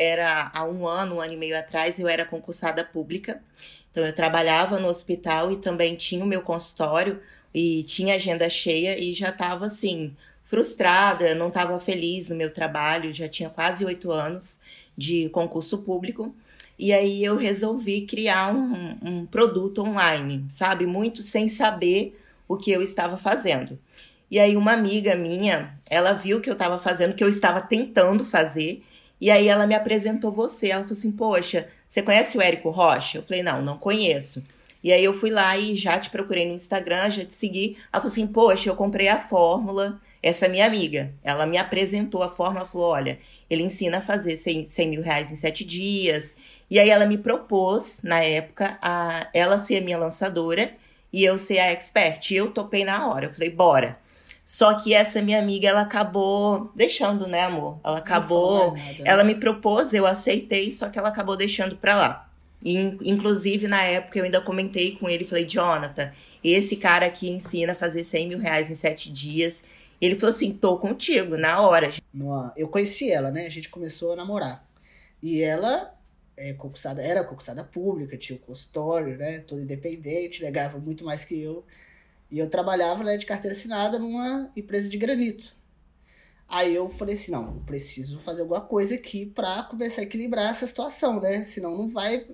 era há um ano, um ano e meio atrás, eu era concursada pública. Então eu trabalhava no hospital e também tinha o meu consultório e tinha agenda cheia e já estava assim frustrada, não estava feliz no meu trabalho, já tinha quase oito anos de concurso público. E aí eu resolvi criar um, um produto online, sabe? Muito sem saber o que eu estava fazendo. E aí uma amiga minha, ela viu que eu estava fazendo, que eu estava tentando fazer, e aí ela me apresentou você. Ela falou assim: "Poxa, você conhece o Érico Rocha?" Eu falei: "Não, não conheço". E aí eu fui lá e já te procurei no Instagram, já te segui. Ela falou assim: "Poxa, eu comprei a fórmula, essa minha amiga. Ela me apresentou a fórmula, falou: "Olha, ele ensina a fazer 100, 100 mil reais em sete dias. E aí ela me propôs, na época, a ela ser a minha lançadora e eu ser a expert. E eu topei na hora. Eu falei, bora. Só que essa minha amiga, ela acabou deixando, né, amor? Ela acabou. Nada, né? Ela me propôs, eu aceitei, só que ela acabou deixando pra lá. E, inclusive, na época, eu ainda comentei com ele, falei, Jonathan, esse cara aqui ensina a fazer 100 mil reais em sete dias. Ele falou assim, tô contigo, na hora. Eu conheci ela, né? A gente começou a namorar. E ela é, concursada, era concursada pública, tinha o consultório, né? Toda independente, negava muito mais que eu. E eu trabalhava né, de carteira assinada numa empresa de granito. Aí eu falei assim, não, eu preciso fazer alguma coisa aqui para começar a equilibrar essa situação, né? Senão não vai,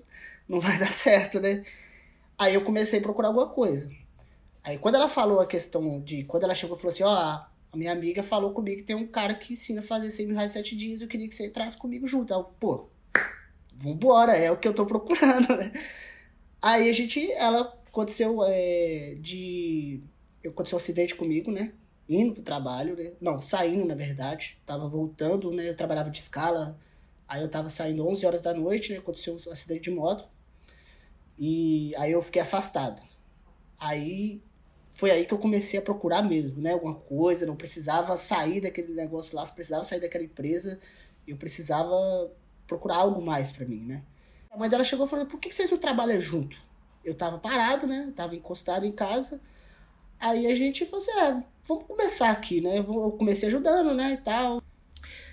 não vai dar certo, né? Aí eu comecei a procurar alguma coisa. Aí quando ela falou a questão de... Quando ela chegou e falou assim, ó, oh, a minha amiga falou comigo que tem um cara que ensina a fazer 100 mil reais em 7 dias, eu queria que você entrasse comigo junto. Aí eu, pô, vambora, é o que eu tô procurando, né? Aí a gente, ela aconteceu é, de. Aconteceu um acidente comigo, né? Indo pro trabalho, né? Não, saindo, na verdade. Tava voltando, né? Eu trabalhava de escala. Aí eu tava saindo 11 horas da noite, né? Aconteceu um acidente de moto. E aí eu fiquei afastado. Aí foi aí que eu comecei a procurar mesmo, né? Alguma coisa, não precisava sair daquele negócio lá, precisava sair daquela empresa. Eu precisava procurar algo mais para mim, né? A mãe dela chegou e falou: por que vocês não trabalham junto? Eu tava parado, né? tava encostado em casa. Aí a gente falou assim: é, vamos começar aqui, né? Eu comecei ajudando, né? E tal.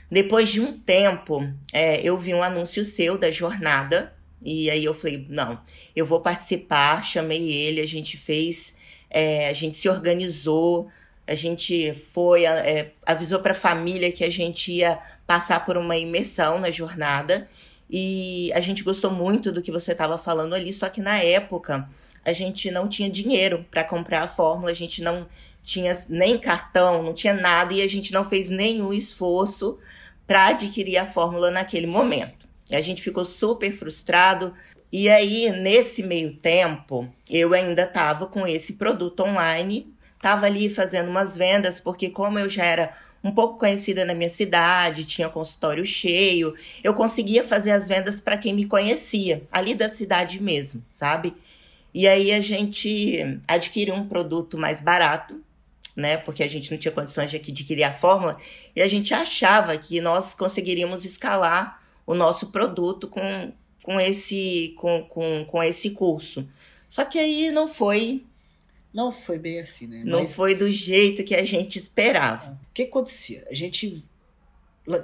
Depois de um tempo, é, eu vi um anúncio seu da jornada. E aí eu falei: não, eu vou participar. Chamei ele, a gente fez, é, a gente se organizou. A gente foi, é, avisou para a família que a gente ia passar por uma imersão na jornada. E a gente gostou muito do que você estava falando ali, só que na época a gente não tinha dinheiro para comprar a fórmula, a gente não tinha nem cartão, não tinha nada e a gente não fez nenhum esforço para adquirir a fórmula naquele momento. E a gente ficou super frustrado. E aí, nesse meio tempo, eu ainda estava com esse produto online, estava ali fazendo umas vendas, porque como eu já era um pouco conhecida na minha cidade, tinha consultório cheio. Eu conseguia fazer as vendas para quem me conhecia, ali da cidade mesmo, sabe? E aí a gente adquiriu um produto mais barato, né? Porque a gente não tinha condições de adquirir a fórmula, e a gente achava que nós conseguiríamos escalar o nosso produto com, com, esse, com, com, com esse curso. Só que aí não foi não foi bem assim, né? Não Mas... foi do jeito que a gente esperava. O que acontecia? A gente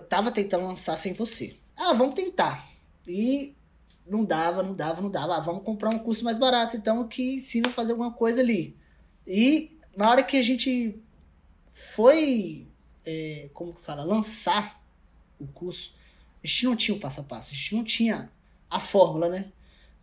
tava tentando lançar sem você. Ah, vamos tentar. E não dava, não dava, não dava. Ah, vamos comprar um curso mais barato, então, que ensina a fazer alguma coisa ali. E na hora que a gente foi, é, como que fala, lançar o curso, a gente não tinha o passo a passo, a gente não tinha a fórmula, né?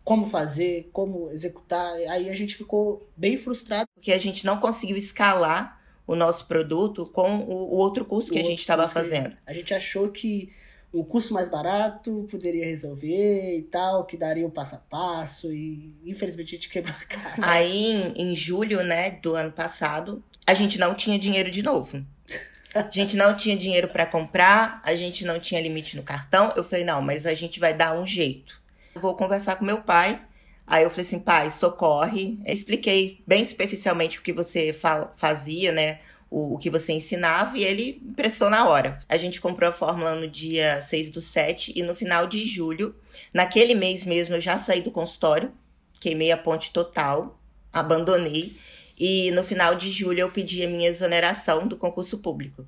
Como fazer, como executar. Aí a gente ficou bem frustrado. Porque a gente não conseguiu escalar o nosso produto com o, outro curso que a gente estava fazendo. A gente achou que um curso mais barato poderia resolver e tal, que daria um passo a passo, e infelizmente a gente quebrou a cara. Aí, em, em julho, né, do ano passado, a gente não tinha dinheiro de novo. A gente não tinha dinheiro para comprar, a gente não tinha limite no cartão. Eu falei, não, mas a gente vai dar um jeito vou conversar com meu pai. Aí eu falei assim, pai, socorre. Eu expliquei bem superficialmente o que você fa fazia, né? O, o, que você ensinava, e ele prestou na hora. A gente comprou a fórmula no dia 6 do 7 e no final de julho, naquele mês mesmo, eu já saí do consultório, queimei a ponte total, abandonei. E no final de julho eu pedi a minha exoneração do concurso público.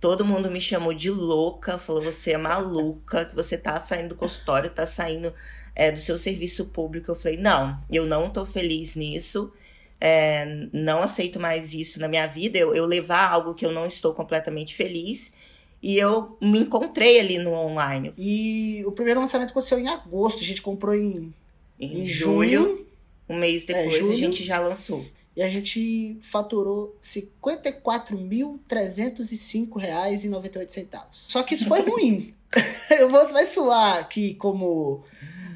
Todo mundo me chamou de louca, falou: você é maluca, que você tá saindo do consultório, tá saindo é, do seu serviço público. Eu falei: não, eu não tô feliz nisso. É, não aceito mais isso na minha vida. Eu, eu levar algo que eu não estou completamente feliz. E eu me encontrei ali no online. E o primeiro lançamento aconteceu em agosto. A gente comprou em, em, em julho. junho. Um mês é, depois é, a gente já lançou e a gente faturou R$ 54.305,98. Só que isso foi ruim. Eu vou vai suar aqui como.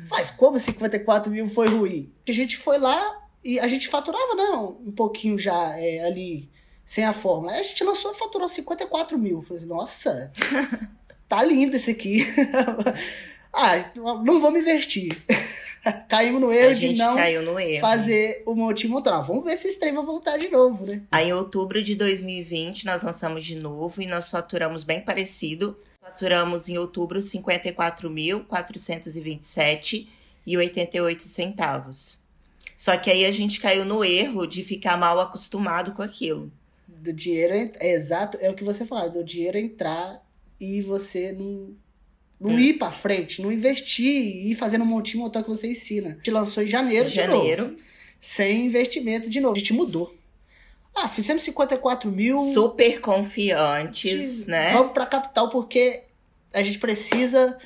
Mas como 54 mil foi ruim? A gente foi lá e a gente faturava, não, um pouquinho já é, ali, sem a fórmula. Aí a gente lançou e faturou 54 mil. Eu falei, nossa, tá lindo esse aqui. ah, não vou me investir. Caímos no erro de não erro. fazer o monte motor. Vamos ver se esse trem vai voltar de novo, né? Aí, em outubro de 2020, nós lançamos de novo e nós faturamos bem parecido. Faturamos em outubro 54.427 e 88 centavos. Só que aí a gente caiu no erro de ficar mal acostumado com aquilo. Do dinheiro, é exato, é o que você falou, do dinheiro entrar e você não não é. ir pra frente, não investir e ir fazendo um montinho motor que você ensina. Gente lançou em janeiro, janeiro. Novo, sem investimento de novo. A gente mudou. Ah, fizemos 54 mil. Super confiantes, né? Vamos pra capital porque a gente precisa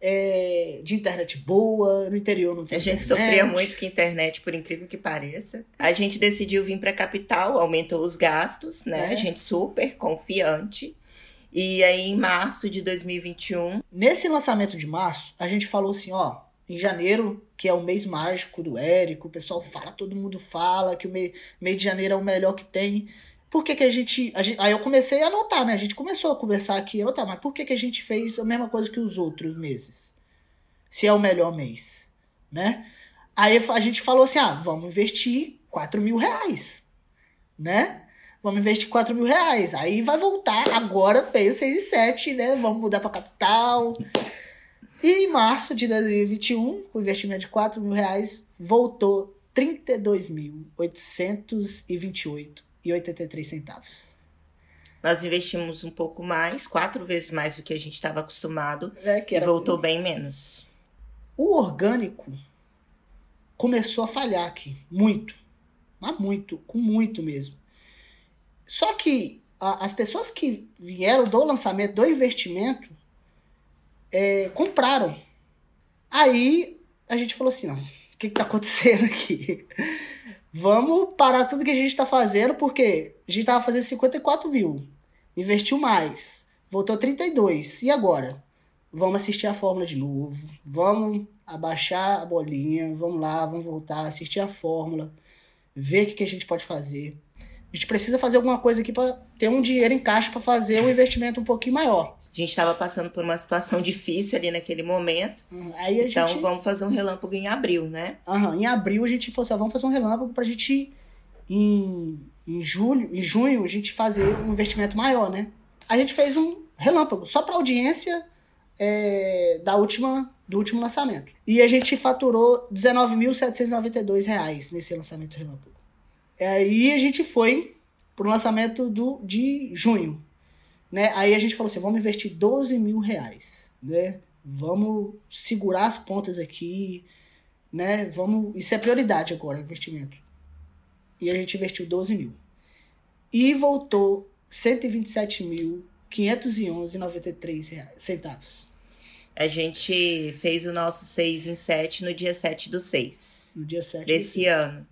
é, de internet boa, no interior não tem A gente internet. sofria muito com internet, por incrível que pareça. A gente decidiu vir pra capital, aumentou os gastos, né? É. A gente super confiante. E aí, em março de 2021. Nesse lançamento de março, a gente falou assim: ó, em janeiro, que é o mês mágico do Érico, o pessoal fala, todo mundo fala que o mês, de janeiro é o melhor que tem. Por que, que a, gente, a gente. Aí eu comecei a anotar, né? A gente começou a conversar aqui e anotar, mas por que, que a gente fez a mesma coisa que os outros meses? Se é o melhor mês, né? Aí a gente falou assim: ah, vamos investir 4 mil reais, né? Vamos investir 4 mil reais. Aí vai voltar. Agora veio 6 e 7, né? Vamos mudar para capital. E em março de 2021, com investimento de 4 mil reais, voltou 32.828 e 83 centavos. Nós investimos um pouco mais, quatro vezes mais do que a gente estava acostumado, é, e voltou bem menos. O orgânico começou a falhar aqui, muito, mas muito, com muito mesmo. Só que a, as pessoas que vieram do lançamento, do investimento, é, compraram. Aí a gente falou assim: não, o que, está acontecendo aqui? Vamos parar tudo que a gente está fazendo, porque a gente estava fazendo 54 mil, investiu mais, voltou 32. E agora? Vamos assistir a fórmula de novo, vamos abaixar a bolinha, vamos lá, vamos voltar, assistir a fórmula, ver o que, que a gente pode fazer. A gente precisa fazer alguma coisa aqui para ter um dinheiro em caixa para fazer um investimento um pouquinho maior. A gente estava passando por uma situação difícil ali naquele momento. Uhum. Então gente... vamos fazer um relâmpago em abril, né? Uhum. Em abril a gente falou assim: vamos fazer um relâmpago para a gente em, em julho, em junho a gente fazer um investimento maior, né? A gente fez um relâmpago só para audiência é, da última do último lançamento. E a gente faturou R$19.792 nesse lançamento relâmpago. Aí a gente foi pro lançamento do, de junho. Né? Aí a gente falou assim: vamos investir 12 mil reais. Né? Vamos segurar as pontas aqui. Né? Vamos, isso é prioridade agora, investimento. E a gente investiu 12 mil. E voltou 127.511,93 centavos. A gente fez o nosso 6 em 7 no dia 7 do 6. No dia 7 desse ano.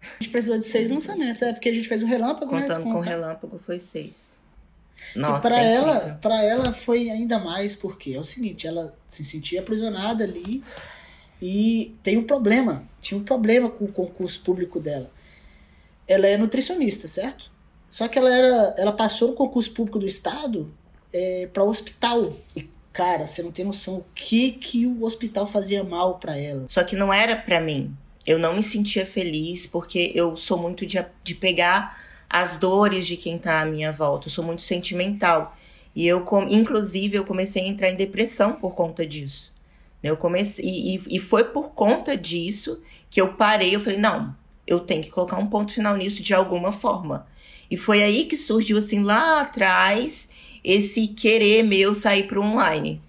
A gente precisou de seis lançamentos, é porque a gente fez um relâmpago, né, Contando com relâmpago foi seis. Nossa, e para é ela, para ela foi ainda mais porque é o seguinte, ela se sentia aprisionada ali e tem um problema, tinha um problema com o concurso público dela. Ela é nutricionista, certo? Só que ela era, ela passou no concurso público do estado é, para o hospital. E cara, você não tem noção o que que o hospital fazia mal para ela. Só que não era para mim eu não me sentia feliz porque eu sou muito de, de pegar as dores de quem tá à minha volta. Eu sou muito sentimental. E eu, inclusive, eu comecei a entrar em depressão por conta disso. Eu comecei, e, e foi por conta disso que eu parei. Eu falei, não, eu tenho que colocar um ponto final nisso de alguma forma. E foi aí que surgiu, assim, lá atrás, esse querer meu sair para online.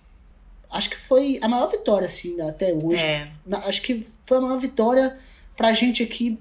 Acho que foi a maior vitória, assim, até hoje. É. Acho que foi a maior vitória pra gente aqui.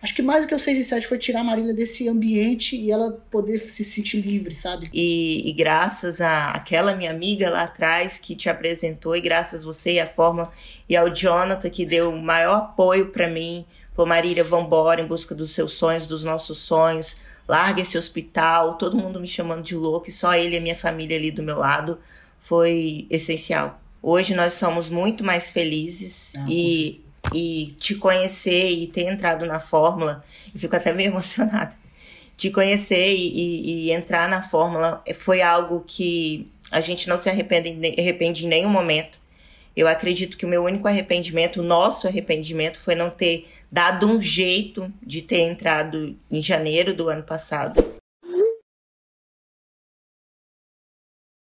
Acho que mais do que o 6 e 7 foi tirar a Marília desse ambiente e ela poder se sentir livre, sabe? E, e graças a aquela minha amiga lá atrás que te apresentou, e graças a você e a forma, e ao Jonathan que deu o maior apoio para mim, falou: Marília, vambora em busca dos seus sonhos, dos nossos sonhos, larga esse hospital, todo mundo me chamando de louco, e só ele e a minha família ali do meu lado foi essencial. Hoje nós somos muito mais felizes Ah, e, e te conhecer e ter entrado na fórmula, eu fico até meio emocionada. Te conhecer e, e, e entrar na fórmula foi algo que a gente não se arrepende, arrepende em nenhum momento. Eu acredito que o meu único arrependimento, o nosso arrependimento, foi não ter dado um jeito de ter entrado em janeiro do ano passado.